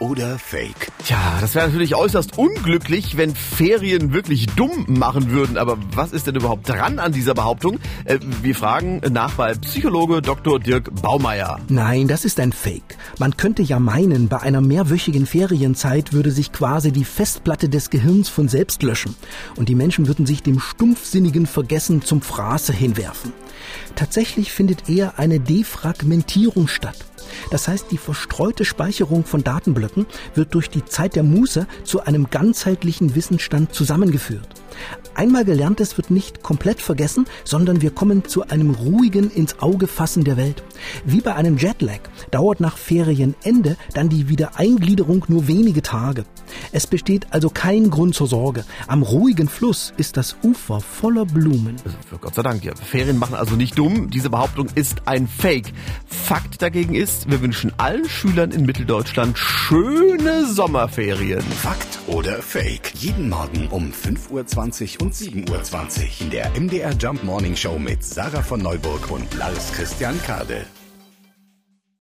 oder Fake? Tja, das wäre natürlich äußerst unglücklich, wenn Ferien wirklich dumm machen würden. Aber was ist denn überhaupt dran an dieser Behauptung? Äh, wir fragen nach bei Psychologe Dr. Dirk Baumeier. Nein, das ist ein Fake. Man könnte ja meinen, bei einer mehrwöchigen Ferienzeit würde sich quasi die Festplatte des Gehirns von selbst löschen und die Menschen würden sich dem stumpfsinnigen Vergessen zum Fraße hinwerfen. Tatsächlich findet eher eine Defragmentierung statt. Das heißt, die verstreute Speicherung von Datenblöcken wird durch die Zeit der Muße zu einem ganzheitlichen Wissensstand zusammengeführt. Einmal gelerntes wird nicht komplett vergessen, sondern wir kommen zu einem ruhigen ins Auge fassen der Welt. Wie bei einem Jetlag dauert nach Ferienende dann die Wiedereingliederung nur wenige Tage. Es besteht also kein Grund zur Sorge. Am ruhigen Fluss ist das Ufer voller Blumen. Also, Gott sei Dank, ja. Ferien machen also nicht dumm. Diese Behauptung ist ein Fake. Fakt dagegen ist, wir wünschen allen Schülern in Mitteldeutschland schöne Sommerferien. Fakt oder Fake? Jeden Morgen um 5.20 Uhr und 7.20 Uhr in der MDR Jump Morning Show mit Sarah von Neuburg und Lars Christian Kade.